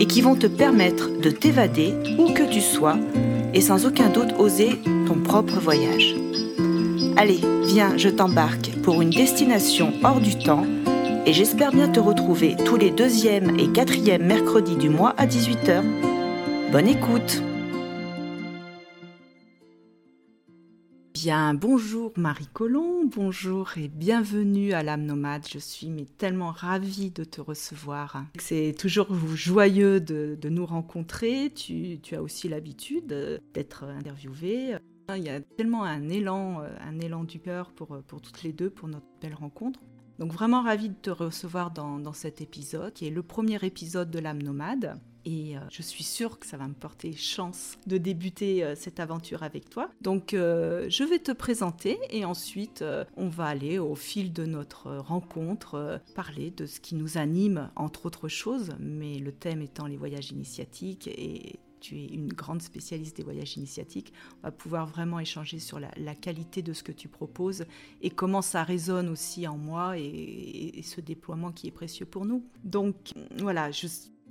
et qui vont te permettre de t'évader où que tu sois et sans aucun doute oser ton propre voyage. Allez, viens, je t'embarque pour une destination hors du temps et j'espère bien te retrouver tous les deuxièmes et quatrièmes mercredis du mois à 18h. Bonne écoute Bien, bonjour Marie Colomb, bonjour et bienvenue à l'âme nomade. Je suis mais tellement ravie de te recevoir. C'est toujours joyeux de, nous rencontrer. Tu, as aussi l'habitude d'être interviewée. Il y a tellement un élan, un élan du cœur pour, pour toutes les deux, pour notre belle rencontre. Donc vraiment ravie de te recevoir dans, dans cet épisode, qui est le premier épisode de l'âme nomade. Et euh, je suis sûre que ça va me porter chance de débuter euh, cette aventure avec toi. Donc euh, je vais te présenter et ensuite on va aller au fil de notre rencontre parler de ce qui nous anime entre autres choses, mais le thème étant les voyages initiatiques et tu es une grande spécialiste des voyages initiatiques. On va pouvoir vraiment échanger sur la, qualité de ce que tu proposes et comment ça résonne aussi en moi et, et ce déploiement qui est précieux pour nous. Donc voilà, je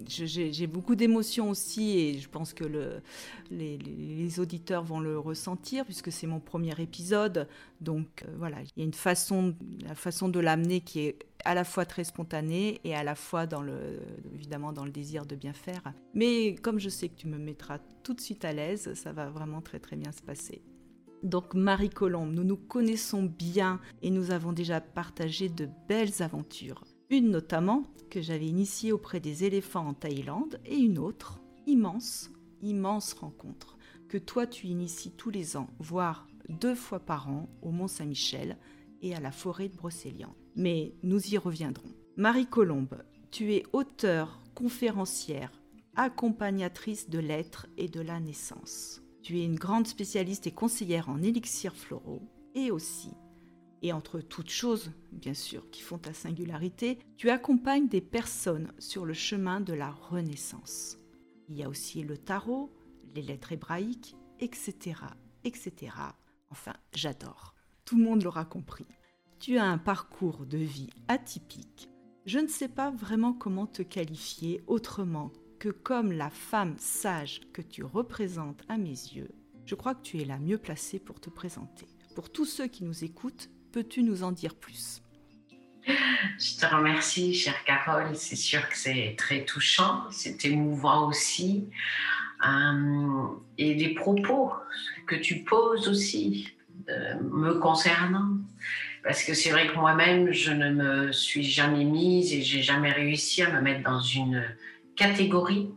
j'ai beaucoup d'émotions aussi et je pense que le, les, auditeurs vont le ressentir puisque c'est mon premier épisode. Donc euh, voilà, il y a une façon, la façon de l'amener qui est à la fois très spontanée et à la fois dans le, évidemment dans le désir de bien faire. Mais comme je sais que tu me mettras tout de suite à l'aise, ça va vraiment très très bien se passer. Donc Marie Colombe, nous nous connaissons bien et nous avons déjà partagé de belles aventures. Une notamment que j'avais initiée auprès des éléphants en Thaïlande et une autre, immense, immense rencontre, que toi tu inities tous les ans, voire deux fois par an au Mont Saint-Michel et à la forêt de Brocéliande. Mais nous y reviendrons. Marie Colombe, tu es auteure, conférencière, accompagnatrice de l'être et de la naissance. Tu es une grande spécialiste et conseillère en élixirs floraux et aussi et entre toutes choses, bien sûr, qui font ta singularité, tu accompagnes des personnes sur le chemin de la renaissance. Il y a aussi le tarot, les lettres hébraïques, etc., etc. Enfin, j'adore. Tout le monde l'aura compris. Tu as un parcours de vie atypique. Je ne sais pas vraiment comment te qualifier autrement que comme la femme sage que tu représentes à mes yeux. Je crois que tu es la mieux placée pour te présenter. Pour tous ceux qui nous écoutent, Peux-tu nous en dire plus? Je te remercie, chère Carole. C'est sûr que c'est très touchant, c'est émouvant aussi. Euh, et les propos que tu poses aussi euh, me concernant. Parce que c'est vrai que moi-même, je ne me suis jamais mise et j'ai jamais réussi à me mettre dans une catégorie.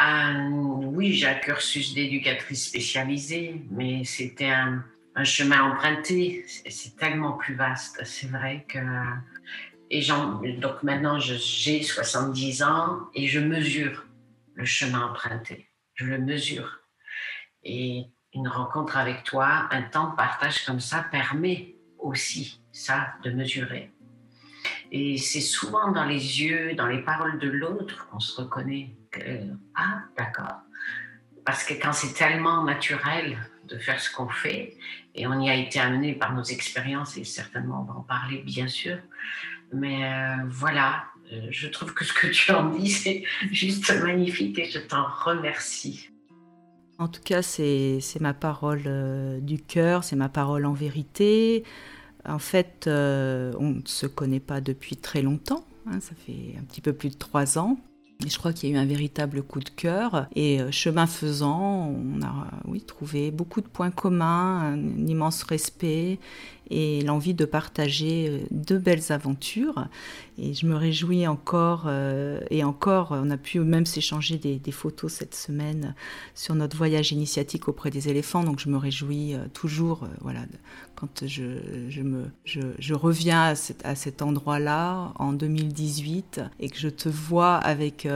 Euh, oui, j'ai un cursus d'éducatrice spécialisée, mais c'était un, un chemin emprunté, c'est tellement plus vaste. C'est vrai que. Et donc maintenant, j'ai 70 ans et je mesure le chemin emprunté. Je le mesure. Et une rencontre avec toi, un temps de partage comme ça permet aussi ça de mesurer. Et c'est souvent dans les yeux, dans les paroles de l'autre qu'on se reconnaît ah, d'accord. Parce que quand c'est tellement naturel, de faire ce qu'on fait. Et on y a été amené par nos expériences et certainement on va en parler bien sûr. Mais euh, voilà, euh, je trouve que ce que tu en dis, c'est juste magnifique et je t'en remercie. En tout cas, c'est ma parole euh, du cœur, c'est ma parole en vérité. En fait, on ne se connaît pas depuis très longtemps, hein, ça fait un petit peu plus de trois ans. Je crois qu'il y a eu un véritable coup de cœur. Et euh, chemin faisant, on a trouvé beaucoup de points communs, un immense respect et l'envie de partager euh, de belles aventures. Et je me réjouis encore, euh, et encore, on a pu même s'échanger des, photos cette semaine sur notre voyage initiatique auprès des éléphants. Donc je me réjouis toujours, voilà, quand je, je reviens à cet endroit-là en 2018 et que je te vois avec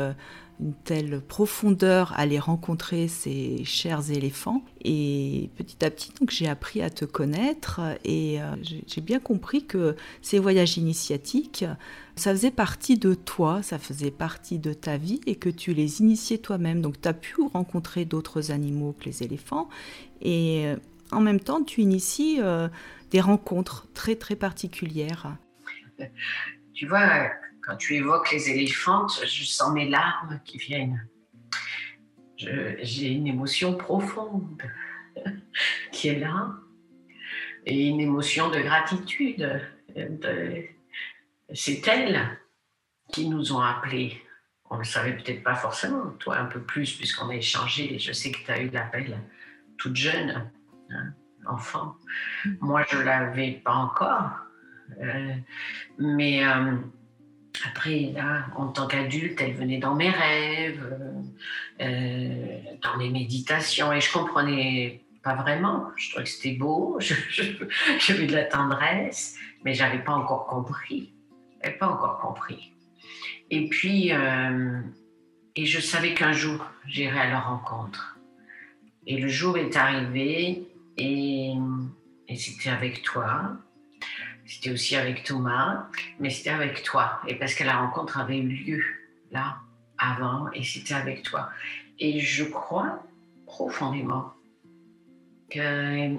une telle profondeur à aller rencontrer ces chers éléphants. Et petit à petit, donc j'ai appris à te connaître et euh, j'ai bien compris que ces voyages initiatiques, ça faisait partie de toi, ça faisait partie de ta vie et que tu les initiais toi-même. Donc tu as pu rencontrer d'autres animaux que les éléphants et euh, en même temps, tu inities euh, des rencontres très très particulières. Tu vois, quand tu évoques les éléphantes, je sens mes larmes qui viennent. J'ai une émotion profonde qui est là et une émotion de gratitude. C'est elles qui nous ont appelés. On ne le savait peut-être pas forcément, toi un peu plus, puisqu'on a échangé. Je sais que tu as eu l'appel toute jeune, hein, enfant. Moi, je ne l'avais pas encore. Euh, mais euh, après, là, en tant qu'adulte, elle venait dans mes rêves, euh, dans mes méditations, et je comprenais pas vraiment. Je trouvais que c'était beau, j'avais de la tendresse, mais j'avais pas encore compris. J'avais pas encore compris. Et puis, euh, et je savais qu'un jour, j'irais à leur rencontre. Et le jour est arrivé, et, et c'était avec toi. C'était aussi avec Thomas, mais c'était avec toi. Et parce que la rencontre avait eu lieu là, avant, et c'était avec toi. Et je crois profondément que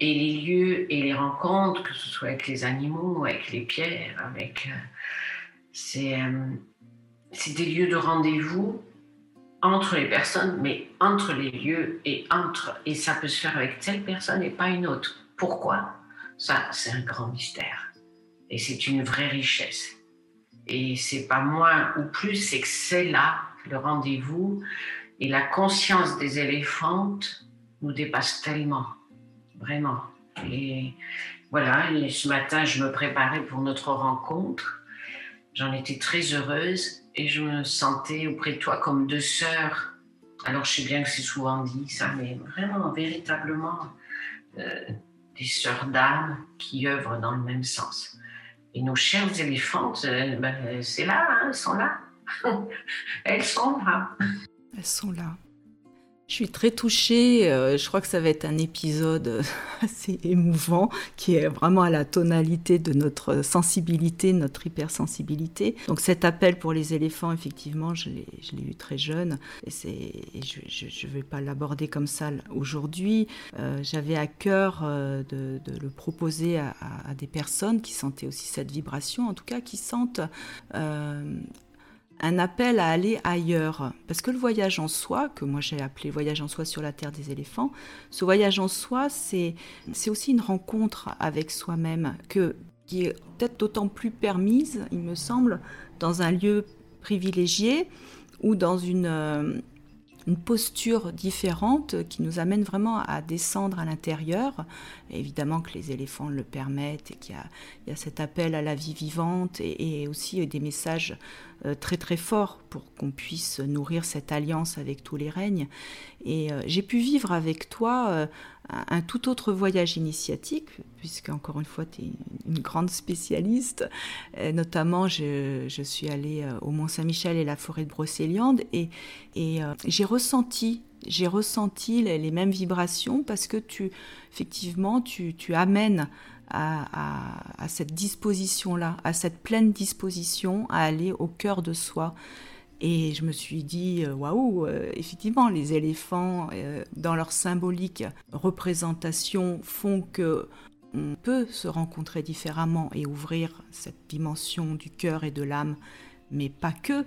et les lieux et les rencontres, que ce soit avec les animaux, avec les pierres, avec euh, euh, c'est des lieux de rendez-vous entre les personnes, mais entre les lieux et entre et ça peut se faire avec telle personne et pas une autre. Pourquoi? Ça, c'est un grand mystère. Et c'est une vraie richesse. Et c'est pas moins ou plus, c'est que c'est là le rendez-vous. Et la conscience des éléphantes nous dépasse tellement. Vraiment. Et voilà, ce matin, je me préparais pour notre rencontre. J'en étais très heureuse et je me sentais auprès de toi comme deux sœurs. Alors, je sais bien que c'est souvent dit ça, mais vraiment, véritablement, euh, des sœurs d'âme qui œuvrent dans le même sens. Et nos chères éléphantes, euh, ben, c'est là, hein, elles sont là. elles sont là. Elles sont là. Je suis très touchée. Euh, je crois que ça va être un épisode assez émouvant qui est vraiment à la tonalité de notre sensibilité, notre hypersensibilité. Donc cet appel pour les éléphants, effectivement, je l'ai eu très jeune et, je ne vais pas l'aborder comme ça aujourd'hui. Euh, j'avais à cœur euh, de, le proposer à, des personnes qui sentaient aussi cette vibration, en tout cas qui sentent un appel à aller ailleurs. Parce que le voyage en soi, que moi j'ai appelé voyage en soi sur la terre des éléphants, ce voyage en soi, c'est aussi une rencontre avec soi-même, qui est peut-être d'autant plus permise, il me semble, dans un lieu privilégié ou dans une, euh, une posture différente qui nous amène vraiment à descendre à l'intérieur. Évidemment que les éléphants le permettent et qu'il y, a cet appel à la vie vivante et, aussi des messages euh, très très forts pour qu'on puisse nourrir cette alliance avec tous les règnes. Et euh, j'ai pu vivre avec toi euh, un tout autre voyage initiatique, puisque encore une fois, tu es une grande spécialiste. Euh, notamment, je, suis allée euh, au Mont-Saint-Michel et la forêt de Brocéliande, et, euh, j'ai ressenti, j'ai ressenti les, mêmes vibrations parce que tu, effectivement, tu, tu amènes à, à cette disposition-là, à cette pleine disposition à aller au cœur de soi. Et je me suis dit, euh, waouh, euh, effectivement, les éléphants, euh, dans leur symbolique représentation, font que on peut se rencontrer différemment et ouvrir cette dimension du cœur et de l'âme, mais pas que.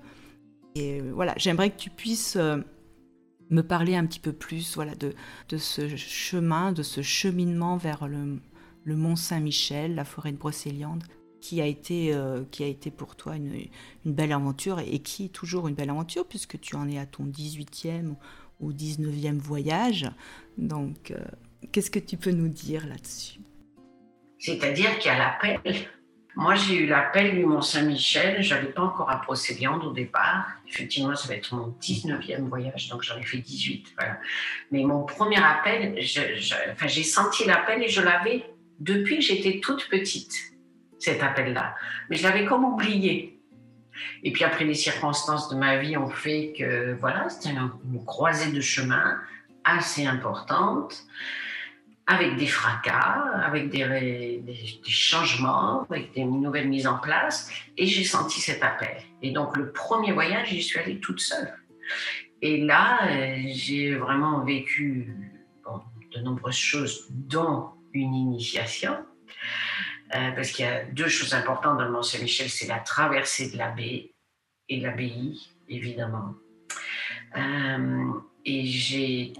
Et voilà, j'aimerais que tu puisses me parler un petit peu plus voilà, de, ce chemin, de ce cheminement vers le, le Mont Saint-Michel, la forêt de Brocéliande qui a été, euh, qui a été pour toi une, belle aventure et qui est toujours une belle aventure puisque tu en es à ton 18e ou 19e voyage. Donc, euh, qu'est-ce que tu peux nous dire là-dessus? C'est-à-dire qu'il y a l'appel. Moi, j'ai eu l'appel du Mont-Saint-Michel. Je n'allais pas encore à Procéliande au départ. Effectivement, ça va être mon 19e voyage, donc j'en ai fait 18. Voilà. Mais mon premier appel, j'ai senti l'appel et je l'avais depuis que j'étais toute petite cet appel-là. Mais je l'avais comme oublié. Et puis après, les circonstances de ma vie ont fait que, voilà, c'était une croisée de chemin assez importante, avec des fracas, avec des, changements, avec des nouvelles mises en place. Et j'ai senti cet appel. Et donc, le premier voyage, j'y suis allée toute seule. Et là, euh, j'ai vraiment vécu de nombreuses choses, dont une initiation. Euh, parce qu'il y a deux choses importantes dans le Mont-Saint-Michel, c'est la traversée de la baie et l'abbaye, évidemment. Euh, et j'ai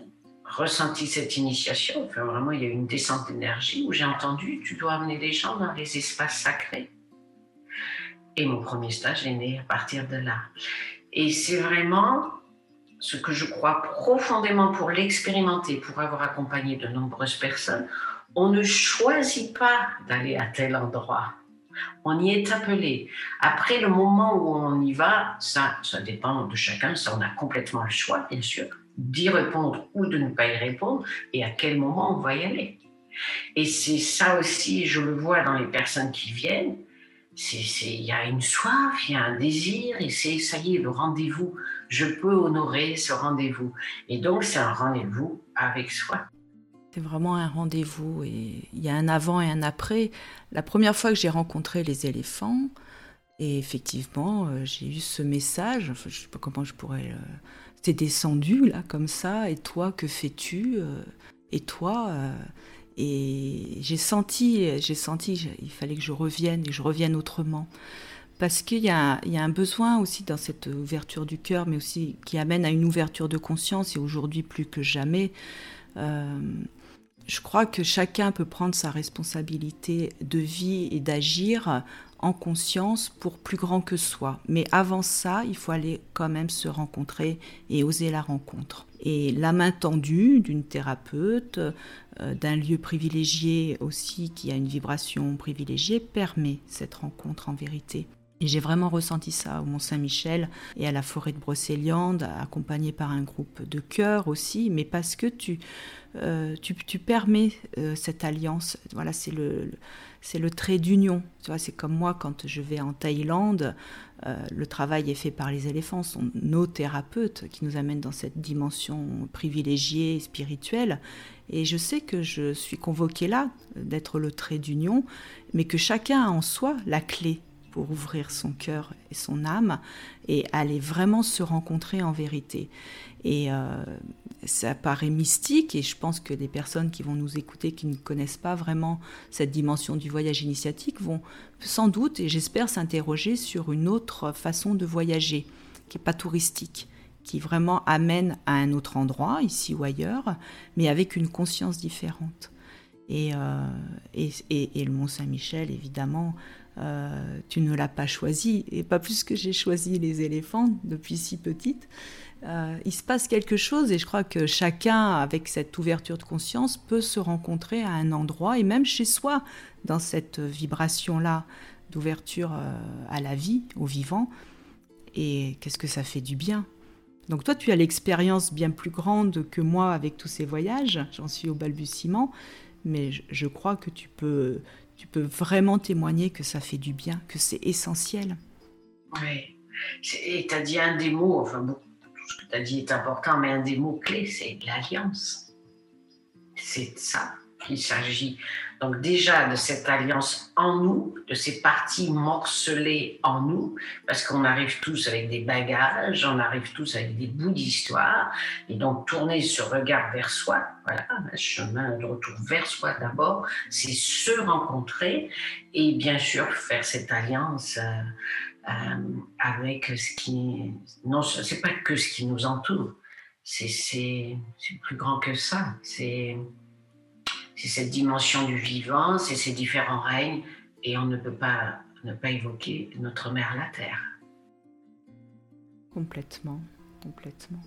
ressenti cette initiation, enfin, vraiment il y a eu une descente d'énergie où j'ai entendu, tu dois amener les gens dans les espaces sacrés. Et mon premier stage est né à partir de là. Et c'est vraiment ce que je crois profondément pour l'expérimenter, pour avoir accompagné de nombreuses personnes on ne choisit pas d'aller à tel endroit. On y est appelé. Après le moment où on y va, ça, ça dépend de chacun. Ça, on a complètement le choix, bien sûr, d'y répondre ou de ne pas y répondre, et à quel moment on va y aller. Et c'est ça aussi, je le vois dans les personnes qui viennent. Il y a une soif, il y a un désir, et c'est ça y est, le rendez-vous. Je peux honorer ce rendez-vous. Et donc, c'est un rendez-vous avec soi. C'est vraiment un rendez-vous et il y a un avant et un après. La première fois que j'ai rencontré les éléphants, et effectivement, euh, j'ai eu ce message, je ne sais pas comment je pourrais... Euh, c'est descendu là comme ça, et toi, que fais-tu euh, Et toi Et j'ai senti, j'ai senti, il fallait que je revienne, et que je revienne autrement. Parce qu'il y, y, a un besoin aussi dans cette ouverture du cœur, mais aussi qui amène à une ouverture de conscience, et aujourd'hui plus que jamais, je crois que chacun peut prendre sa responsabilité de vie et d'agir en conscience pour plus grand que soi. Mais avant ça, il faut aller quand même se rencontrer et oser la rencontre. Et la main tendue d'une thérapeute, euh, d'un lieu privilégié aussi qui a une vibration privilégiée, permet cette rencontre en vérité. Et j'ai vraiment ressenti ça au Mont-Saint-Michel et à la forêt de Brocéliande, accompagné par un groupe de chœurs aussi, mais parce que tu, euh, tu, permets euh, cette alliance. Voilà, c'est le, c'est le trait d'union. Tu vois, c'est comme moi quand je vais en Thaïlande, euh, le travail est fait par les éléphants, sont nos thérapeutes qui nous amènent dans cette dimension privilégiée, spirituelle. Et je sais que je suis convoquée là d'être le trait d'union, mais que chacun a en soi la clé pour ouvrir son cœur et son âme et aller vraiment se rencontrer en vérité. Et euh, ça paraît mystique et je pense que les personnes qui vont nous écouter, qui ne connaissent pas vraiment cette dimension du voyage initiatique, vont sans doute, et j'espère, s'interroger sur une autre façon de voyager, qui n'est pas touristique, qui vraiment amène à un autre endroit, ici ou ailleurs, mais avec une conscience différente. Et, euh, et, et, et, le Mont Saint-Michel, évidemment, euh, tu ne l'as pas choisi, et pas plus que j'ai choisi les éléphants depuis si petite. Euh, il se passe quelque chose et je crois que chacun, avec cette ouverture de conscience, peut se rencontrer à un endroit et même chez soi, dans cette vibration-là d'ouverture euh, à la vie, au vivant. Et qu'est-ce que ça fait du bien? Donc toi, tu as l'expérience bien plus grande que moi avec tous ces voyages, j'en suis au balbutiement, mais je crois que tu peux, tu peux vraiment témoigner que ça fait du bien, que c'est essentiel. Oui. Et tu as dit un des mots, enfin, tout ce que tu as dit est important, mais un des mots clés, c'est l'alliance. C'est ça qu'il s'agit. Donc déjà de cette alliance en nous, de ces parties morcelées en nous, parce qu'on arrive tous avec des bagages, on arrive tous avec des bouts d'histoire, et donc tourner ce regard vers soi, voilà, un chemin de retour vers soi d'abord, c'est se rencontrer et bien sûr faire cette alliance. Euh, euh, avec ce qui... Non, c'est pas que ce qui nous entoure, c'est plus grand que ça. C'est c'est cette dimension du vivant, c'est ces différents règnes, et on ne peut pas ne pas évoquer notre mère la Terre. Complètement, complètement.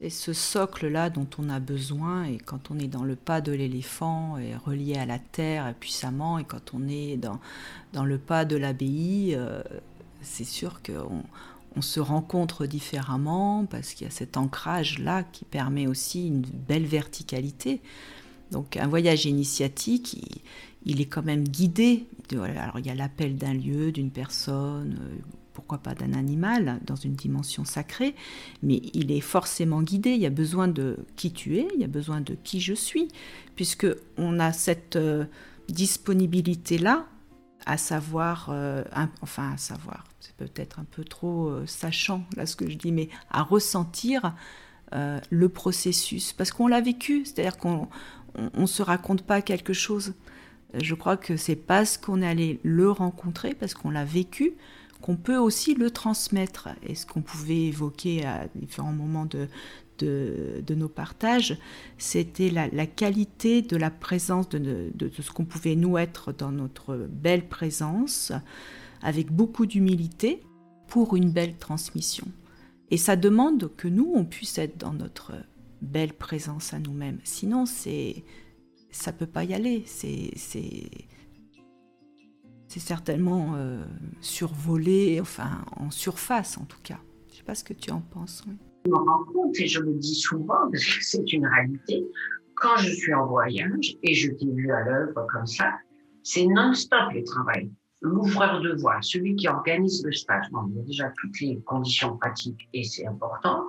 C'est ce socle-là dont on a besoin, et quand on est dans le pas de l'éléphant, et relié à la Terre puissamment, et quand on est dans, dans le pas de l'abbaye, euh, c'est sûr qu'on on se rencontre différemment, parce qu'il y a cet ancrage-là qui permet aussi une belle verticalité. Donc un voyage initiatique, il, est quand même guidé. alors il y a l'appel d'un lieu, d'une personne, euh, pourquoi pas d'un animal dans une dimension sacrée, mais il est forcément guidé. Il y a besoin de qui tu es, il y a besoin de qui je suis, puisque on a cette euh, disponibilité là à savoir, euh, enfin à savoir, c'est peut-être un peu trop sachant là ce que je dis, mais à ressentir le processus, parce qu'on l'a vécu, c'est-à-dire qu'on ne se raconte pas quelque chose. Je crois que c'est parce qu'on est allé le rencontrer, parce qu'on l'a vécu, qu'on peut aussi le transmettre. Et ce qu'on pouvait évoquer à différents moments de, de, nos partages, c'était la, qualité de la présence, de, de ce qu'on pouvait nous être dans notre belle présence, avec beaucoup d'humilité, pour une belle transmission. Et ça demande que nous, on puisse être dans notre belle présence à nous-mêmes. Sinon, c'est ça peut pas y aller. C'est c'est certainement euh, survolé, enfin en surface en tout cas. Je sais pas ce que tu en penses. Je me rends compte et je le dis souvent parce que c'est une réalité. Quand je suis en voyage et je t'ai vu à l'œuvre comme ça, c'est non-stop le travail. L'ouvreur de voie, celui qui organise le stage, bon, il y a déjà toutes les conditions pratiques et c'est important.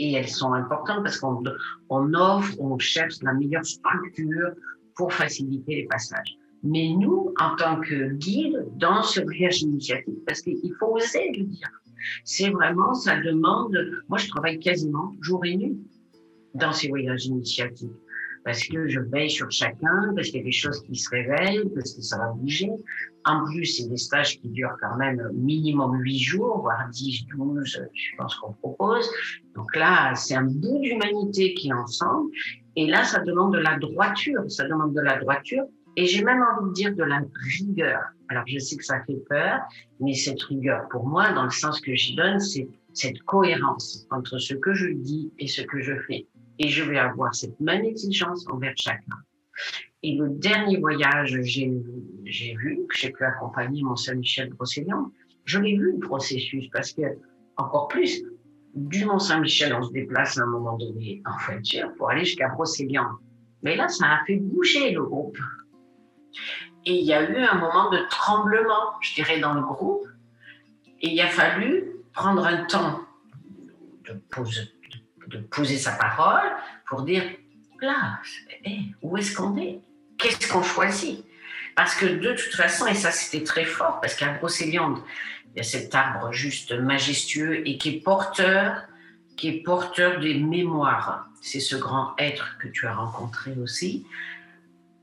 Et elles sont importantes parce qu'on on offre, on cherche la meilleure structure pour faciliter les passages. Mais nous, en tant que guide dans ce voyage initiatique, parce qu'il faut oser le dire, c'est vraiment, ça demande, moi je travaille quasiment jour et nuit dans ces voyages initiatiques, parce que je veille sur chacun, parce qu'il y a des choses qui se réveillent, parce que ça va bouger. En plus, c'est des stages qui durent quand même minimum huit jours, voire 10, 12, je pense qu'on propose. Donc là, c'est un bout d'humanité qui est ensemble. Et là, ça demande de la droiture. Ça demande de la droiture et j'ai même envie de dire de la rigueur. Alors je sais que ça fait peur, mais cette rigueur, pour moi, dans le sens que j'y donne, c'est cette cohérence entre ce que je dis et ce que je fais. Et je vais avoir cette même exigence envers chacun. Et le dernier voyage, j'ai vu, que j'ai pu accompagner mon Saint-Michel Brocéliande, je l'ai vu le processus parce que, encore plus, du Mont-Saint-Michel, on se déplace à un moment donné en voiture pour aller jusqu'à Brocéliande. Mais là, ça a fait bouger le groupe. Et il y a eu un moment de tremblement, je dirais, dans le groupe. Et il a fallu prendre un temps de poser, de poser sa parole pour dire, là, eh, où est-ce qu'on est? Qu'est-ce qu'on choisit? Parce que de toute façon, et ça c'était très fort, parce qu'à Brocéliande, il y a cet arbre juste majestueux et qui est porteur, qui est porteur des mémoires. C'est ce grand être que tu as rencontré aussi.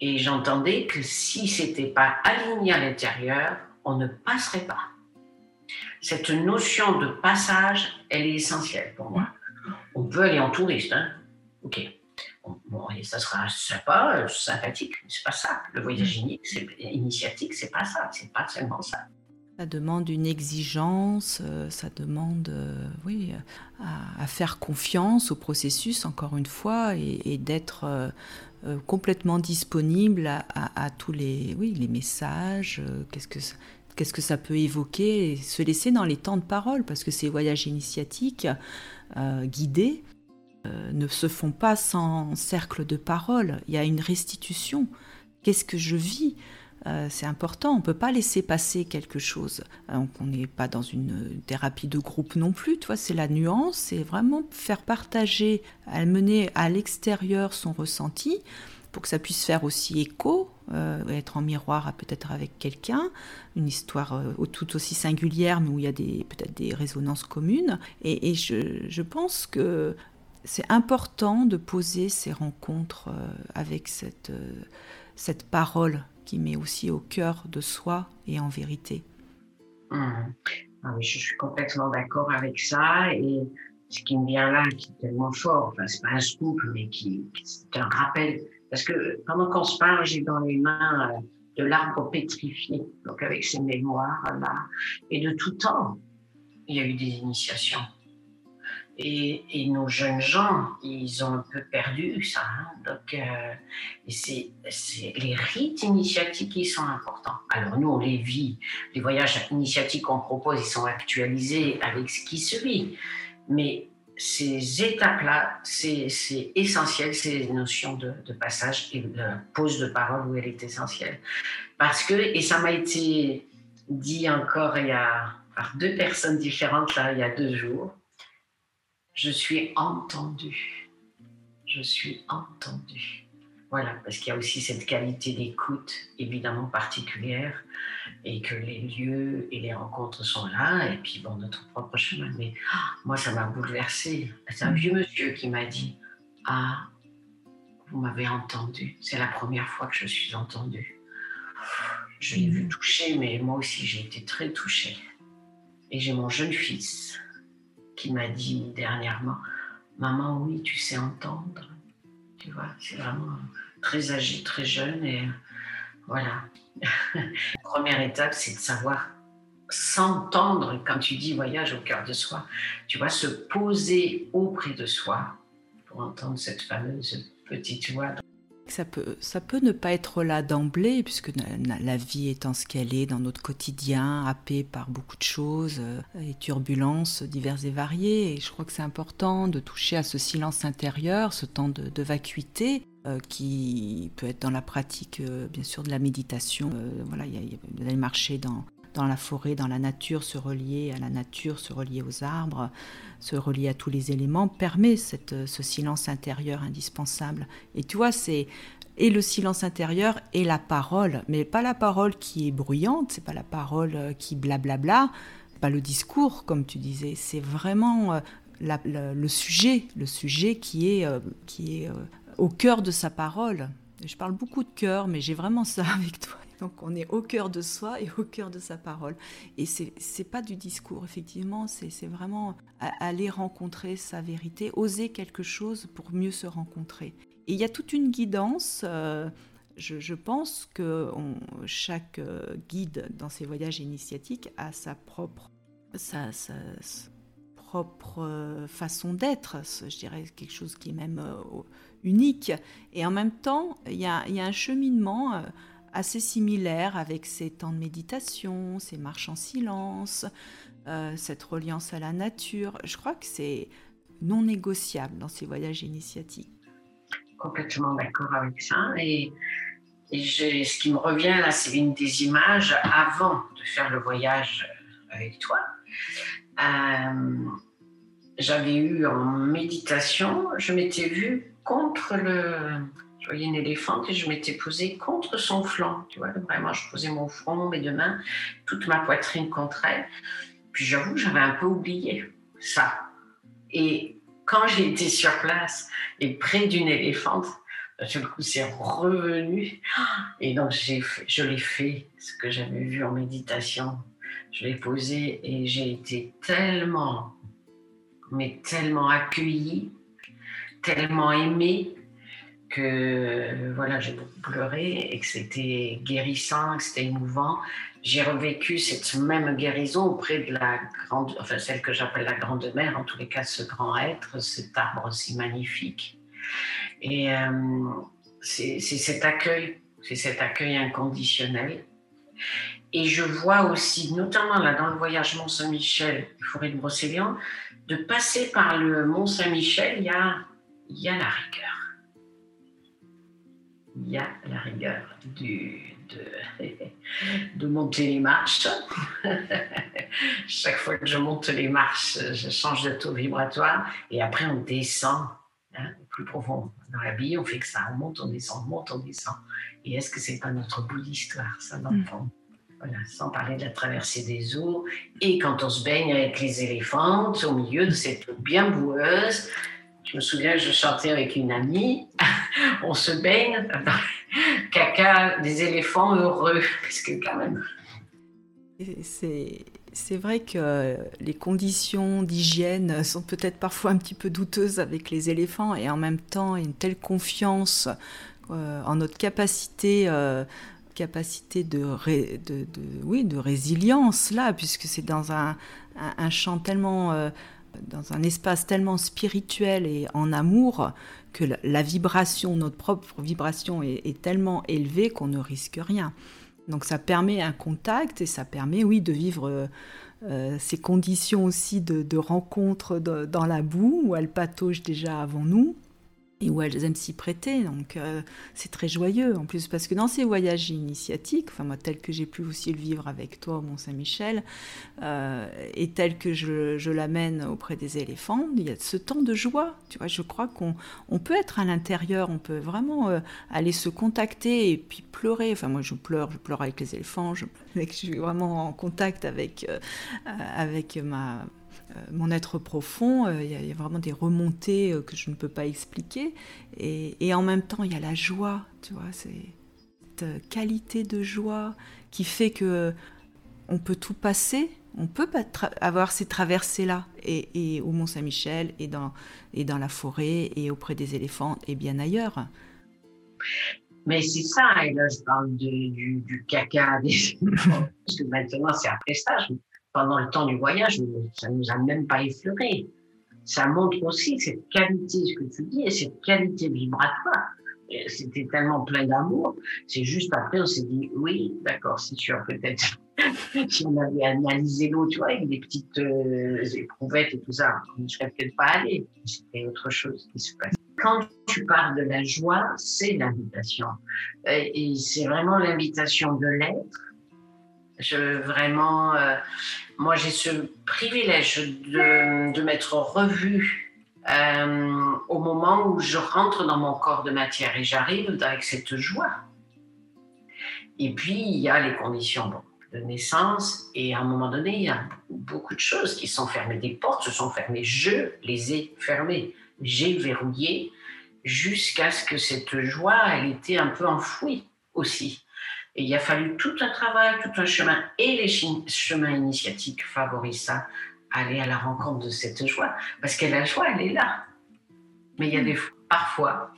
Et j'entendais que si c'était pas aligné à l'intérieur, on ne passerait pas. Cette notion de passage, elle est essentielle pour moi. On peut aller en touriste, hein. Ok. Bon, et ça sera sympa, sympathique, mais c'est pas ça. Le voyage initiatique, c'est pas ça. C'est pas seulement ça. Ça demande une exigence, euh, ça demande, euh, oui, à, faire confiance au processus, encore une fois, et, d'être euh, complètement disponible à, tous les, oui, les messages, euh, qu'est-ce que qu'est-ce que ça peut évoquer, et se laisser dans les temps de parole, parce que ces voyages initiatiques euh, guidés ne se font pas sans cercle de parole. Il y a une restitution. Qu'est-ce que je vis? Euh, c'est important, on ne peut pas laisser passer quelque chose. on n'est pas dans une thérapie de groupe non plus, tu vois, c'est la nuance, c'est vraiment faire partager, mener à l'extérieur son ressenti pour que ça puisse faire aussi écho, euh, être en miroir peut-être avec quelqu'un, une histoire euh, tout aussi singulière, mais où il y a peut-être des résonances communes. Et, je, pense que c'est important de poser ces rencontres avec cette, parole qui met aussi au cœur de soi et en vérité. Mmh. Ah je suis complètement d'accord avec ça et ce qui me vient là, qui est tellement fort, enfin, c'est pas un scoop, mais qui, c'est un rappel. Parce que pendant qu'on se parle, j'ai dans les mains de l'arbre pétrifié, donc avec ses mémoires là. Et de tout temps, il y a eu des initiations. Et, nos jeunes gens, ils ont un peu perdu ça. Hein. Donc, euh, c'est les rites initiatiques qui sont importants. Alors nous, on les vit. Les voyages initiatiques qu'on propose, ils sont actualisés avec ce qui se vit. Mais ces étapes-là, c'est essentiel, ces notions de, passage et de pause de parole où elle est essentielle. Parce que, et ça m'a été dit encore il y a par deux personnes différentes là il y a deux jours. Je suis entendue. Je suis entendue. Voilà, parce qu'il y a aussi cette qualité d'écoute évidemment particulière et que les lieux et les rencontres sont là et puis bon notre propre chemin. Mais moi ça m'a bouleversée. C'est un vieux monsieur qui m'a dit ah vous m'avez entendu. C'est la première fois que je suis entendue. Je l'ai vu toucher, mais moi aussi j'ai été très touchée. Et j'ai mon jeune fils qui m'a dit dernièrement, maman, oui, tu sais entendre. Tu vois, c'est vraiment très âgé, très jeune. Et voilà. La première étape, c'est de savoir s'entendre quand tu dis voyage au cœur de soi. Tu vois, se poser auprès de soi pour entendre cette fameuse petite voix ça peut, ça peut ne pas être là d'emblée, puisque la vie étant ce qu'elle est dans notre quotidien, happée par beaucoup de choses euh, et turbulences diverses et variées. Et je crois que c'est important de toucher à ce silence intérieur, ce temps de, vacuité. Euh, qui peut être dans la pratique, euh, bien sûr, de la méditation. voilà, il marcher dans, dans la forêt, dans la nature, se relier à la nature, se relier aux arbres, se relier à tous les éléments, permet cette, ce silence intérieur indispensable. Et tu vois, c'est et le silence intérieur et la parole, mais pas la parole qui est bruyante, c'est pas la parole euh, qui blablabla, pas le discours comme tu disais, c'est vraiment euh, le sujet, le sujet qui est, euh, qui est au cœur de sa parole. Je parle beaucoup de cœur, mais j'ai vraiment ça avec toi. Donc on est au cœur de soi et au cœur de sa parole. Et c'est n'est pas du discours, effectivement, c'est vraiment aller rencontrer sa vérité, oser quelque chose pour mieux se rencontrer. Et il y a toute une guidance. Euh, je, pense que chaque euh, guide dans ses voyages initiatiques a sa propre, propre euh, façon d'être, je dirais quelque chose qui est même unique. Et en même temps, il y a, un cheminement assez similaire avec ces temps de méditation, ces marches en silence, euh, cette reliance à la nature. Je crois que c'est non négociable dans ces voyages initiatiques. Complètement d'accord avec ça. Et, ce qui me revient là, c'est une des images avant de faire le voyage avec toi. Euh, j'avais eu en méditation, je m'étais vue contre le, je voyais une éléphante et je m'étais posée contre son flanc. Tu vois, vraiment, je posais mon front, mes deux mains, toute ma poitrine contre elle. Puis j'avoue, j'avais un peu oublié ça. Et quand j'ai été sur place et près d'une éléphante, tout le coup, c'est revenu. Et donc, j'ai je l'ai fait, ce que j'avais vu en méditation. Je l'ai posé et j'ai été tellement, mais tellement accueillie, tellement aimée que voilà, j'ai beaucoup pleuré et que c'était guérissant, que c'était émouvant. J'ai revécu cette même guérison auprès de la grande, enfin celle que j'appelle la grande mère, en tous les cas ce grand être, cet arbre si magnifique. Et euh, c'est cet accueil, c'est cet accueil inconditionnel. Et je vois aussi, notamment là dans le voyage Mont-Saint-Michel, forêt de Brocéliande, de passer par le Mont-Saint-Michel, il y a, y a la rigueur il y a la rigueur du, de, de, monter les marches. Chaque fois que je monte les marches, je change de taux vibratoire et après on descend hein, plus profond. Dans la vie, on fait que ça, on monte, on descend, on monte, on descend. Et est-ce que c'est pas notre bout d'histoire, ça, dans le mm. fond? Voilà, sans parler de la traversée des eaux. Et quand on se baigne avec les éléphants au milieu de cette eau bien boueuse, je me souviens, je chantais avec une amie, on se baigne caca des éléphants heureux, parce que quand même. C'est vrai que les conditions d'hygiène sont peut-être parfois un petit peu douteuses avec les éléphants et en même temps une telle confiance euh, en notre capacité, euh, capacité de, oui, de résilience là, puisque c'est dans un, champ tellement euh, dans un espace tellement spirituel et en amour que la, vibration, notre propre vibration est, tellement élevée qu'on ne risque rien. Donc ça permet un contact et ça permet, oui, de vivre euh, ces conditions aussi de, rencontre dans la boue où elle patauge déjà avant nous. Et où elles aiment s'y prêter. Donc euh, c'est très joyeux en plus parce que dans ces voyages initiatiques, enfin moi tel que j'ai pu aussi le vivre avec toi au Mont Saint-Michel euh, et tel que je, l'amène auprès des éléphants, il y a ce temps de joie. Tu vois, je crois qu'on on peut être à l'intérieur, on peut vraiment euh, aller se contacter et puis pleurer. Enfin moi je pleure, je pleure avec les éléphants, je, je suis vraiment en contact avec avec ma mon être profond, euh, il y, a vraiment des remontées euh, que je ne peux pas expliquer. Et, en même temps, il y a la joie, tu vois, cette qualité de joie qui fait que on peut tout passer, on peut avoir ces traversées-là, et, au Mont-Saint-Michel, et dans, et dans la forêt, et auprès des éléphants, et bien ailleurs. Mais c'est ça, et là je parle du, caca des parce que maintenant c'est après ça, pendant le temps du voyage, ça ne nous a même pas effleuré. Ça montre aussi cette qualité, ce que tu dis, et cette qualité vibratoire. C'était tellement plein d'amour. C'est juste après, on s'est dit, oui, d'accord, c'est sûr, peut-être. si on avait analysé l'eau, tu vois, avec des petites euh, éprouvettes et tout ça, on ne serait peut-être pas allé. C'était autre chose qui se passe. Quand tu parles de la joie, c'est l'invitation. Et c'est vraiment l'invitation de l'être je vraiment, euh, moi j'ai ce privilège de, de m'être revue euh, au moment où je rentre dans mon corps de matière et j'arrive avec cette joie. Et puis il y a les conditions de naissance et à un moment donné il y a beaucoup de choses qui sont fermées. Des portes se sont fermées, je les ai fermées, j'ai verrouillé jusqu'à ce que cette joie elle était un peu enfouie aussi. Et il a fallu tout un travail, tout un chemin, et les chemins initiatiques favorisent ça, aller à la rencontre de cette joie, parce que la joie, elle est là. Mais il y a des parfois,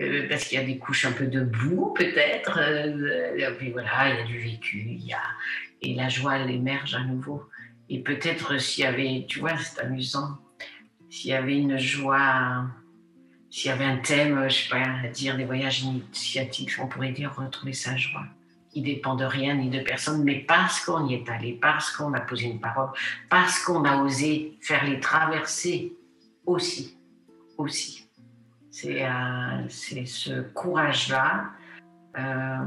euh, parce qu'il y a des couches un peu de boue peut-être, euh, puis voilà, il y a du vécu, il y a, et la joie, elle émerge à nouveau. Et peut-être s'il y avait, tu vois, c'est amusant, s'il y avait une joie s'il y avait un thème, je sais pas, dire des voyages initiatiques, on pourrait dire retrouver sa joie. Il dépend de rien ni de personne, mais parce qu'on y est allé, parce qu'on a posé une parole, parce qu'on a osé faire les traversées aussi, aussi. C'est euh, ce courage-là euh,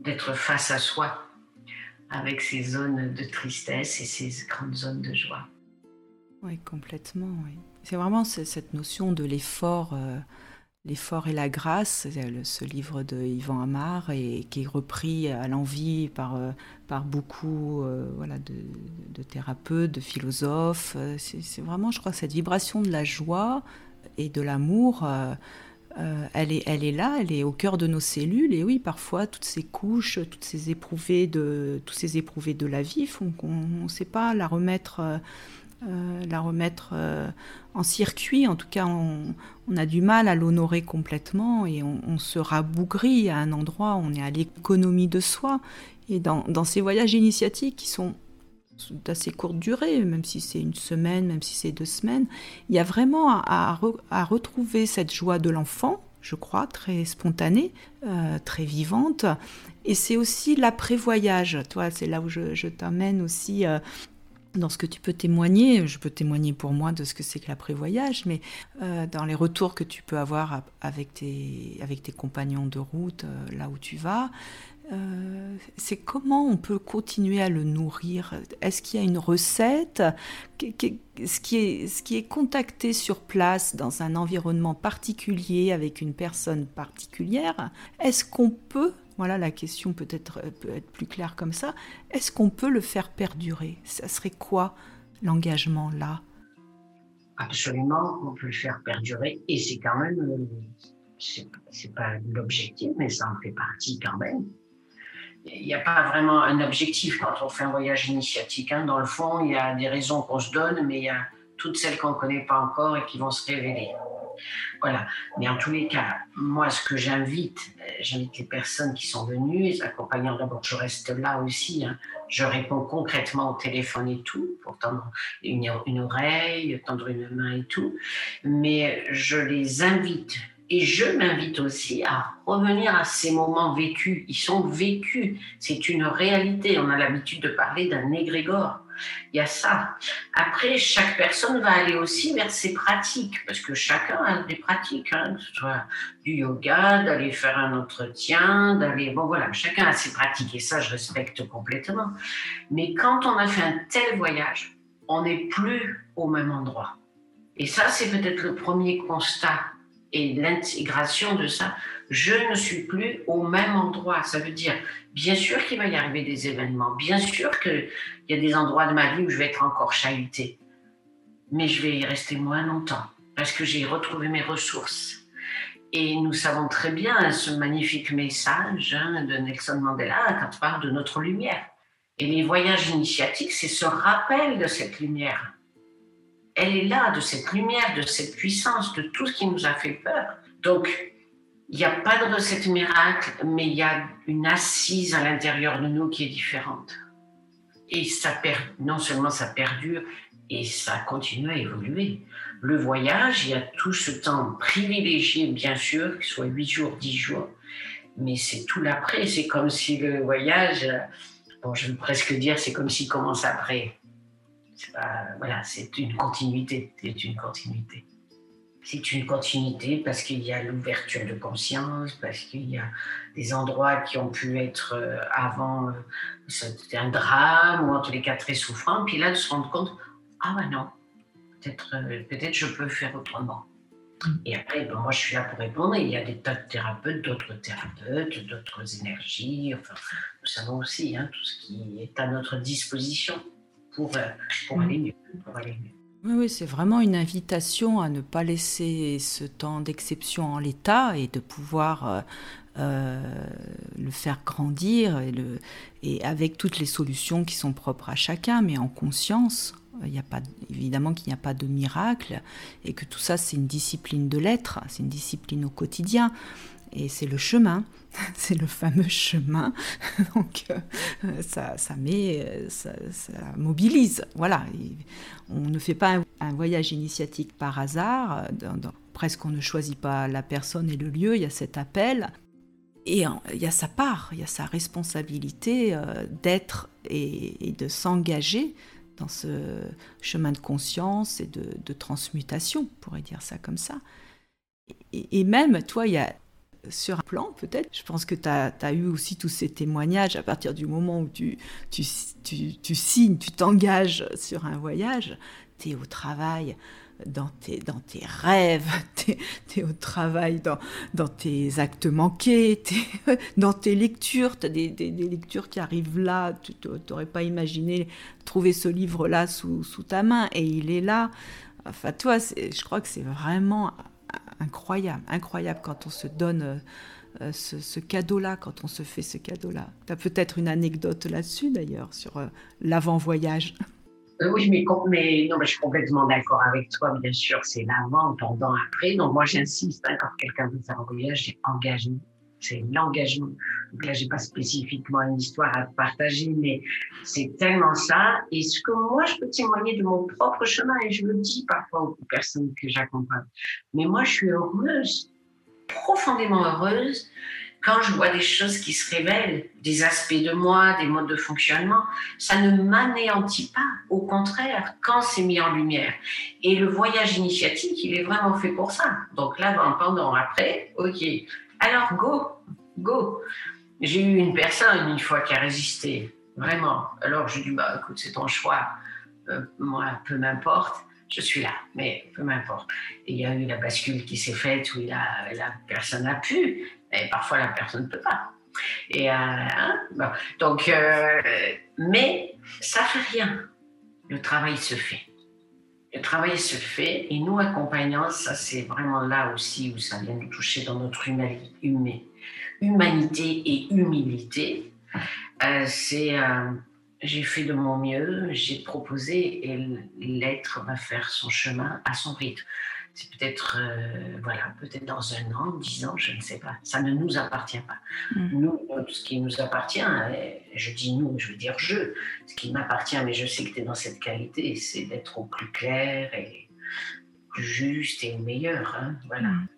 d'être face à soi avec ces zones de tristesse et ces grandes zones de joie. Oui, complètement. C'est vraiment cette notion de l'effort, euh, l'effort et la grâce, ce livre de Yvan Amar et qui est repris à l'envie par, euh, par beaucoup euh, voilà, de, thérapeutes, de philosophes. C'est vraiment, je crois, cette vibration de la joie et de l'amour. elle, est, elle est là, elle est au cœur de nos cellules. Et oui, parfois, toutes ces couches, toutes ces éprouvées de, tous ces éprouvés de la vie font qu'on ne sait pas la remettre euh, la remettre euh, en circuit. En tout cas, on, a du mal à l'honorer complètement et on, se rabougrit à un endroit on est à l'économie de soi. Et dans, ces voyages initiatiques qui sont d'assez courte durée, même si c'est une semaine, même si c'est deux semaines, il y a vraiment à, retrouver cette joie de l'enfant, je crois, très spontanée, euh, très vivante. Et c'est aussi l'après-voyage. Toi, c'est là où je, t'amène aussi dans ce que tu peux témoigner, je peux témoigner pour moi de ce que c'est que l'après-voyage, mais euh, dans les retours que tu peux avoir avec tes, compagnons de route euh, là où tu vas, euh, c'est comment on peut continuer à le nourrir? Est-ce qu'il y a une recette? Ce qui est contacté sur place dans un environnement particulier avec une personne particulière, est-ce qu'on peut voilà, la question peut être, euh, peut être plus claire comme ça. Est-ce qu'on peut le faire perdurer? Ça serait quoi l'engagement là? Absolument, on peut le faire perdurer et c'est quand même, euh, c'est pas l'objectif, mais ça en fait partie quand même. Il n'y a pas vraiment un objectif quand on fait un voyage initiatique. Hein. Dans le fond, il y a des raisons qu'on se donne, mais il y a toutes celles qu'on ne connaît pas encore et qui vont se révéler. Voilà. Mais en tous les cas, moi, ce que j'invite, euh, j'invite les personnes qui sont venues, les accompagnants, d'abord, je reste là aussi. Hein. Je réponds concrètement au téléphone et tout, pour tendre une, une oreille, tendre une main et tout. Mais je les invite et je m'invite aussi à revenir à ces moments vécus. Ils sont vécus. C'est une réalité. On a l'habitude de parler d'un égrégore. Il y a ça. Après, chaque personne va aller aussi vers ses pratiques, parce que chacun a des pratiques, hein, que ce soit du yoga, d'aller faire un entretien, d'aller... Bon voilà, chacun a ses pratiques, et ça, je respecte complètement. Mais quand on a fait un tel voyage, on n'est plus au même endroit. Et ça, c'est peut-être le premier constat et l'intégration de ça. Je ne suis plus au même endroit. Ça veut dire, bien sûr qu'il va y arriver des événements, bien sûr qu'il y a des endroits de ma vie où je vais être encore chahutée, mais je vais y rester moins longtemps parce que j'ai retrouvé mes ressources. Et nous savons très bien ce magnifique message hein, de Nelson Mandela quand on parle de notre lumière. Et les voyages initiatiques, c'est ce rappel de cette lumière. Elle est là, de cette lumière, de cette puissance, de tout ce qui nous a fait peur. Donc, il n'y a pas de recette miracle, mais il y a une assise à l'intérieur de nous qui est différente. Et ça non seulement ça perdure, et ça continue à évoluer. Le voyage, il y a tout ce temps privilégié, bien sûr, ce soit 8 jours, 10 jours, mais c'est tout l'après. C'est comme si le voyage, bon, je veux presque dire, c'est comme s'il commence après. Voilà, c'est une continuité, c'est une continuité. C'est une continuité parce qu'il y a l'ouverture de conscience, parce qu'il y a des endroits qui ont pu être euh, avant, euh, c'était un drame ou en tous les cas très souffrant, puis là de se rendre compte, ah ben non, peut-être euh, peut-être je peux faire autrement. Mm. Et après, ben, moi je suis là pour répondre, il y a des tas de thérapeutes, d'autres thérapeutes, d'autres énergies, enfin, nous savons aussi hein, tout ce qui est à notre disposition pour, pour, mm. aller mieux, pour aller mieux. Oui, oui c'est vraiment une invitation à ne pas laisser ce temps d'exception en l'état et de pouvoir euh, euh, le faire grandir et, le, et avec toutes les solutions qui sont propres à chacun, mais en conscience. Il y a pas, évidemment qu'il n'y a pas de miracle et que tout ça, c'est une discipline de l'être, c'est une discipline au quotidien. Et c'est le chemin, c'est le fameux chemin. Donc euh, ça, ça, met, ça, mobilise. Voilà. on ne fait pas un, voyage initiatique par hasard. presque on ne choisit pas la personne et le lieu. Il y a cet appel. Et il y a sa part, il y a sa responsabilité euh, d'être et, de s'engager dans ce chemin de conscience et de, transmutation, on pourrait dire ça comme ça. Et même, toi, il y a sur un plan, peut-être. Je pense que tu as, eu aussi tous ces témoignages à partir du moment où tu, signes, tu t'engages sur un voyage, tu es au travail dans tes, dans tes rêves, tu es, au travail dans, tes actes manqués, es, dans tes lectures, tu as des, des, lectures qui arrivent là, tu n'aurais pas imaginé trouver ce livre-là sous, sous, ta main, et il est là. Enfin, toi, je crois que c'est vraiment incroyable, incroyable quand on se donne euh, euh, ce, cadeau-là, quand on se fait ce cadeau-là. Tu as peut-être une anecdote là-dessus d'ailleurs, sur euh, l'avant-voyage? oui, mais, non, mais je suis complètement d'accord avec toi, bien sûr, c'est l'avant, pendant, après. Donc moi j'insiste, hein, quand quelqu'un veut faire un voyage, j'ai engagé c'est l'engagement. Donc là, j'ai pas spécifiquement une histoire à partager, mais c'est tellement ça. Et ce que moi, je peux témoigner de mon propre chemin, et je le dis parfois aux personnes que j'accompagne. Mais moi, je suis heureuse, profondément heureuse, quand je vois des choses qui se révèlent, des aspects de moi, des modes de fonctionnement, ça ne m'anéantit pas. Au contraire, quand c'est mis en lumière. Et le voyage initiatique, il est vraiment fait pour ça. Donc là, pendant, après, ok, alors, go, go. J'ai eu une personne une fois qui a résisté, vraiment. Alors, je dis, bah, écoute, c'est ton choix. Euh, moi, peu m'importe, je suis là, mais peu m'importe. Il y a eu la bascule qui s'est faite où la, la personne a pu, et parfois la personne ne peut pas. Et, euh, hein, donc, euh, mais ça fait rien. Le travail se fait le travail se fait et nous accompagnants, ça c'est vraiment là aussi où ça vient nous toucher dans notre humanité et humilité. Euh, c'est euh, j'ai fait de mon mieux, j'ai proposé et l'être va faire son chemin à son rythme c'est peut-être euh, voilà, peut-être dans un an, dix ans, je ne sais pas. Ça ne nous appartient pas. Mm. Nous, ce qui nous appartient, je dis nous, je veux dire je, ce qui m'appartient, mais je sais que tu es dans cette qualité, c'est d'être au plus clair et plus juste et au meilleur. Hein, voilà. Mm.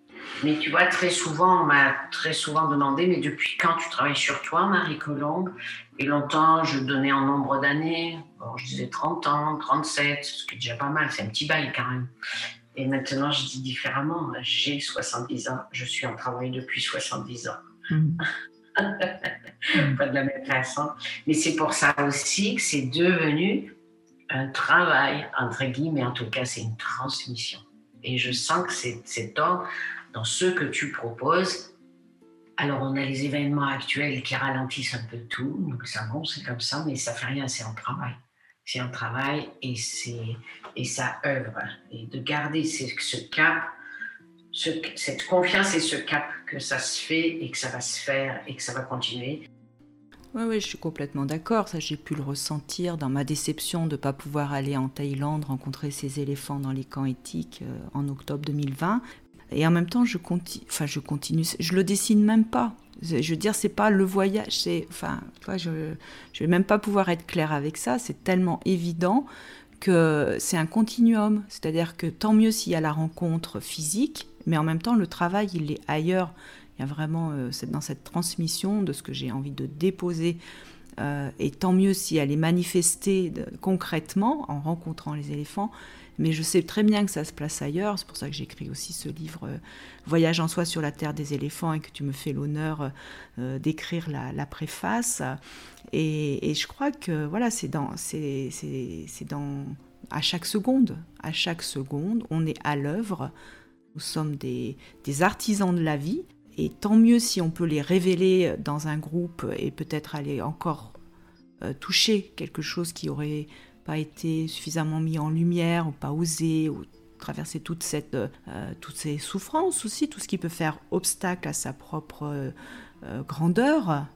Mais tu vois, très souvent, on m'a très souvent demandé, mais depuis quand tu travailles sur toi, Marie Colombe? Et longtemps, je donnais en nombre d'années. Bon, je disais 30 ans, 37, ce qui est déjà pas mal, c'est un petit bail quand même. Et maintenant, je dis différemment. J'ai 70 ans, je suis en travail depuis 70 ans. Mmh. pas de la même façon. Mais c'est pour ça aussi que c'est devenu un travail, entre guillemets, en tout cas, c'est une transmission. Et je sens que c'est dans, dans ce que tu proposes. Alors, on a les événements actuels qui ralentissent un peu tout, nous le savons, c'est comme ça, mais ça fait rien, c'est un travail. C'est un travail et, et ça œuvre. Et de garder ce, cap, cette confiance et ce cap que ça se fait et que ça va se faire et que ça va continuer. Oui, oui, je suis complètement d'accord. Ça, j'ai pu le ressentir dans ma déception de ne pas pouvoir aller en Thaïlande rencontrer ces éléphants dans les camps éthiques euh, en octobre 2020. Et en même temps, je continue, enfin, je continue, je le dessine même pas. Je veux dire, c'est pas le voyage, c'est, enfin, je, je vais même pas pouvoir être clair avec ça. C'est tellement évident que c'est un continuum. C'est-à-dire que tant mieux s'il y a la rencontre physique, mais en même temps, le travail, il est ailleurs. Il y a vraiment euh, dans cette transmission de ce que j'ai envie de déposer. Euh, et tant mieux si elle est manifestée concrètement en rencontrant les éléphants. Mais je sais très bien que ça se place ailleurs. C'est pour ça que j'écris aussi ce livre euh, Voyage en soi sur la terre des éléphants et que tu me fais l'honneur d'écrire la, préface. Et, je crois que voilà, c'est dans, c'est, dans à chaque seconde, à chaque seconde, on est à l'œuvre. Nous sommes des, des artisans de la vie et tant mieux si on peut les révéler dans un groupe et peut-être aller encore euh, toucher quelque chose qui aurait pas été suffisamment mis en lumière ou pas osé ou traverser toute cette, euh, toutes ces souffrances aussi, tout ce qui peut faire obstacle à sa propre euh, grandeur.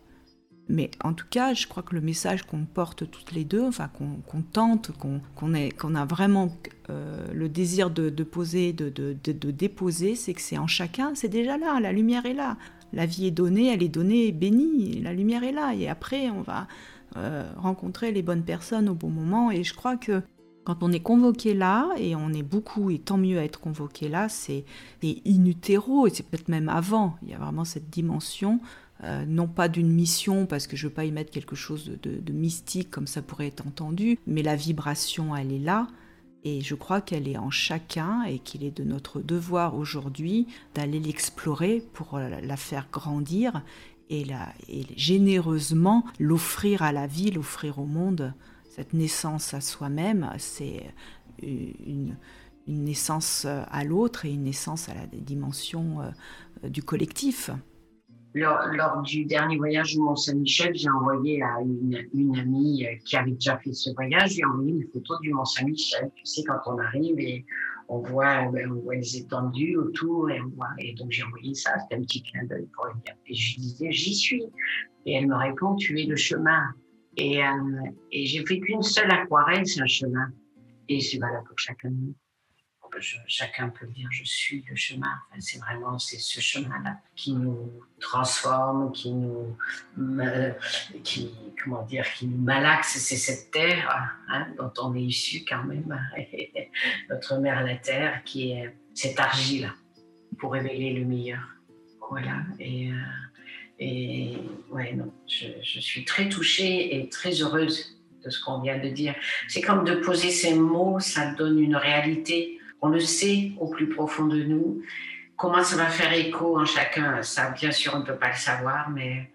Mais en tout cas, je crois que le message qu'on porte toutes les deux, enfin qu'on tente, qu'on qu'on a vraiment euh, le désir de, poser, de, de déposer, c'est que c'est en chacun, c'est déjà là, la lumière est là. La vie est donnée, elle est donnée, bénie, la lumière est là. Et après, on va euh, rencontrer les bonnes personnes au bon moment. Et je crois que quand on est convoqué là, et on est beaucoup, et tant mieux à être convoqué là, c'est in utero, et c'est peut-être même avant, il y a vraiment cette dimension euh, non pas d'une mission, parce que je ne veux pas y mettre quelque chose de, mystique comme ça pourrait être entendu, mais la vibration, elle est là. Et je crois qu'elle est en chacun et qu'il est de notre devoir aujourd'hui d'aller l'explorer pour la faire grandir et, la, et généreusement l'offrir à la vie, l'offrir au monde. Cette naissance à soi-même, c'est une, une, naissance à l'autre et une naissance à la dimension euh, du collectif lors, du dernier voyage du Mont-Saint-Michel, j'ai envoyé à une, amie euh, qui avait déjà fait ce voyage, j'ai envoyé une photo du Mont-Saint-Michel. Tu sais, quand on arrive et on voit, on voit les étendues autour et on voit, et donc j'ai envoyé ça, c'était un petit clin d'œil pour elle. Et je disais, j'y suis. Et elle me répond, tu es le chemin. Et, euh, et j'ai fait qu'une seule aquarelle, c'est un chemin. Et c'est valable pour chacun de nous chacun peut dire je suis le chemin. c'est vraiment c'est ce chemin-là qui nous transforme, qui nous, qui comment dire, qui nous malaxe. C'est cette terre hein, dont on est issu quand même, notre mère la terre, qui est cette argile pour révéler le meilleur. Voilà. Et, euh, ouais, non, je suis très touchée et très heureuse de ce qu'on vient de dire. C'est comme de poser ces mots, ça donne une réalité on le sait au plus profond de nous. Comment ça va faire écho en chacun, ça, bien sûr, on ne peut pas le savoir, mais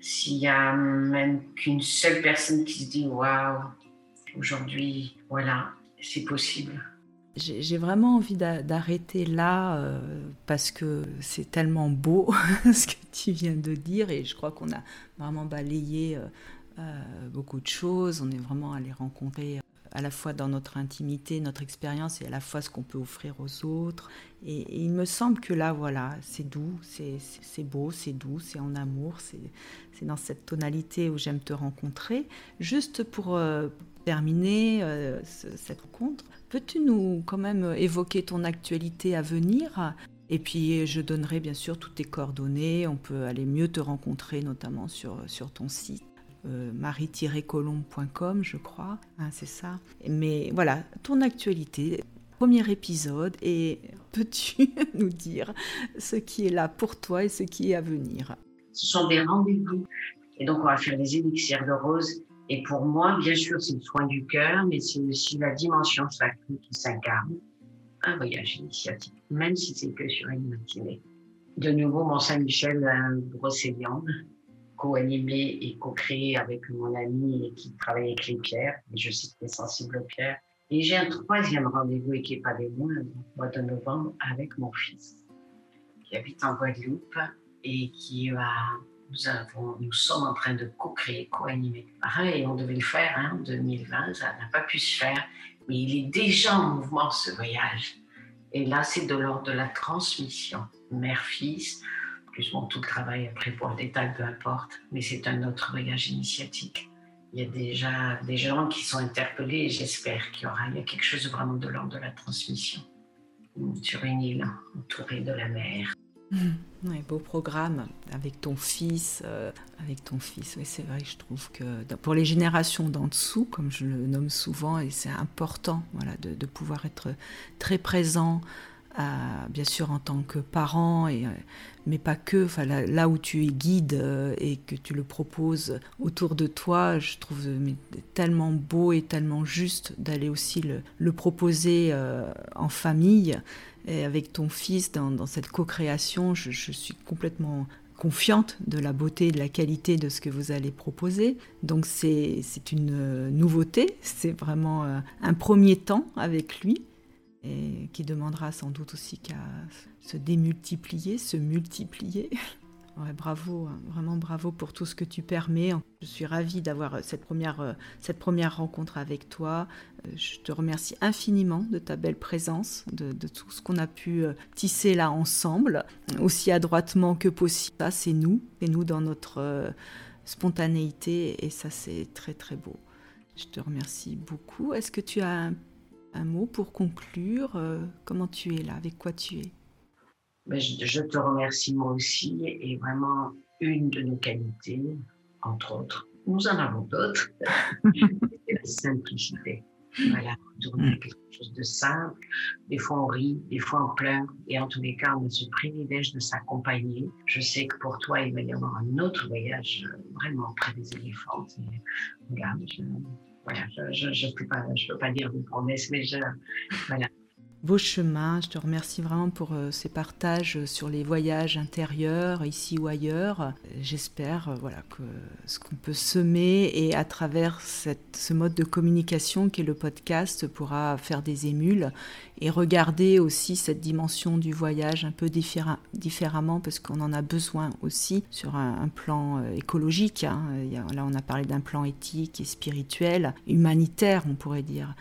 s'il y a même qu'une seule personne qui se dit Waouh, aujourd'hui, voilà, c'est possible. J'ai vraiment envie d'arrêter là euh, parce que c'est tellement beau ce que tu viens de dire et je crois qu'on a vraiment balayé euh, euh, beaucoup de choses. On est vraiment allé rencontrer à la fois dans notre intimité, notre expérience et à la fois ce qu'on peut offrir aux autres. Et, il me semble que là, voilà, c'est doux, c'est beau, c'est doux, c'est en amour, c'est dans cette tonalité où j'aime te rencontrer. Juste pour euh, terminer euh, cette rencontre, peux-tu nous quand même évoquer ton actualité à venir? Et puis je donnerai bien sûr toutes tes coordonnées, on peut aller mieux te rencontrer notamment sur, sur ton site. Euh, marie-colombe.com, je crois, hein, c'est ça. Mais voilà, ton actualité, premier épisode, et peux-tu nous dire ce qui est là pour toi et ce qui est à venir? Ce sont des rendez-vous. Et donc, on va faire des élixirs de rose. Et pour moi, bien sûr, c'est le soin du cœur, mais c'est aussi la dimension sacrée qui s'incarne. Un voyage initiatique, même si c'est que sur une matinée. De nouveau, Mont-Saint-Michel, Brocéliande, co-animé et co-créé avec mon ami qui travaille avec les pierres. Et je qu'il est sensible aux pierres. Et j'ai un troisième rendez-vous et qui n'est pas des moindres, au mois de novembre, avec mon fils, qui habite en Guadeloupe et qui va. Nous, avons, nous sommes en train de co-créer, co-animer. Pareil, on devait le faire hein, en 2020, ça n'a pas pu se faire, mais il est déjà en mouvement ce voyage. Et là, c'est de l'ordre de la transmission, mère-fils, plus bon, tout le travail après pour le détail, peu importe, mais c'est un autre voyage initiatique il y a déjà des gens qui sont interpellés et j'espère qu'il y aura il y a quelque chose vraiment de l'ordre de la transmission sur une île entourée de la mer. Mmh. beau programme avec ton fils, euh, avec ton fils. Oui, c'est vrai, je trouve que pour les générations d'en dessous, comme je le nomme souvent, et c'est important, voilà, de, pouvoir être très présent, bien sûr en tant que parent, euh, mais pas que. Enfin, là, où tu es guide euh, et que tu le proposes autour de toi, je trouve tellement beau et tellement juste d'aller aussi le, proposer euh, en famille et avec ton fils dans, cette co-création. Je, suis complètement confiante de la beauté et de la qualité de ce que vous allez proposer. Donc c'est une nouveauté, c'est vraiment un premier temps avec lui et qui demandera sans doute aussi qu'à se démultiplier, se multiplier. bravo, hein, vraiment bravo pour tout ce que tu permets. Je suis ravie d'avoir cette première, euh, cette première rencontre avec toi. Euh, je te remercie infiniment de ta belle présence, de, tout ce qu'on a pu euh, tisser là ensemble, aussi adroitement que possible. Ça, c'est nous, et nous dans notre spontanéité, et ça, c'est très très beau. Je te remercie beaucoup. Est-ce que tu as un mot pour conclure. Euh, comment tu es là Avec quoi tu es? Ben, je, te remercie moi aussi. Et vraiment, une de nos qualités, entre autres, nous en avons d'autres, c'est la simplicité. Voilà, tourner mm. quelque chose de simple. Des fois on rit, des fois on pleure, et en tous les cas, on a ce privilège de s'accompagner. Je sais que pour toi, il va y avoir un autre voyage euh, vraiment près des éléphants. voilà, je, voilà, je ne peux, pas, je peux pas dire des promesses, mais je, voilà, beau chemin. Je te remercie vraiment pour euh, ces partages sur les voyages intérieurs, ici ou ailleurs. J'espère euh, voilà, que ce qu'on peut semer et à travers ce mode de communication qui est le podcast pourra faire des émules et regarder aussi cette dimension du voyage un peu différemment parce qu'on en a besoin aussi sur un, plan euh, écologique. Hein. là, on a parlé d'un plan éthique et spirituel, humanitaire, on pourrait dire.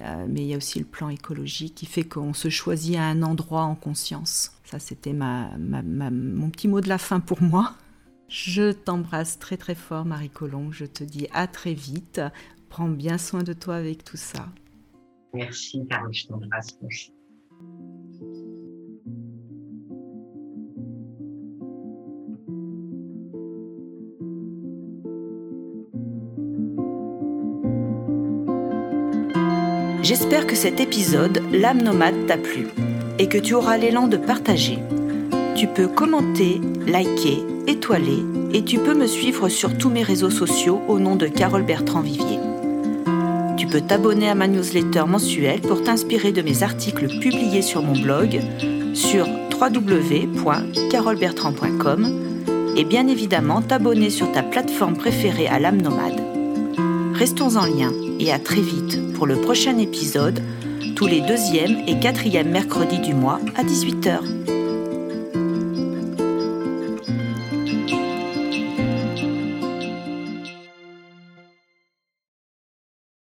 Euh, mais il y a aussi le plan écologique qui fait qu'on se choisit à un endroit en conscience. Ça, c'était mon petit mot de la fin pour moi. Je t'embrasse très très fort, Marie Colomb. Je te dis à très vite. Prends bien soin de toi avec tout ça. Merci, Carole. Je t'embrasse J'espère que cet épisode, L'âme nomade, t'a plu et que tu auras l'élan de partager. Tu peux commenter, liker, étoiler et tu peux me suivre sur tous mes réseaux sociaux au nom de Carole Bertrand Vivier. Tu peux t'abonner à ma newsletter mensuelle pour t'inspirer de mes articles publiés sur mon blog sur www.carolebertrand.com et bien évidemment t'abonner sur ta plateforme préférée à l'âme nomade. Restons en lien et à très vite pour le prochain épisode, tous les deuxième et quatrième mercredis du mois à 18h.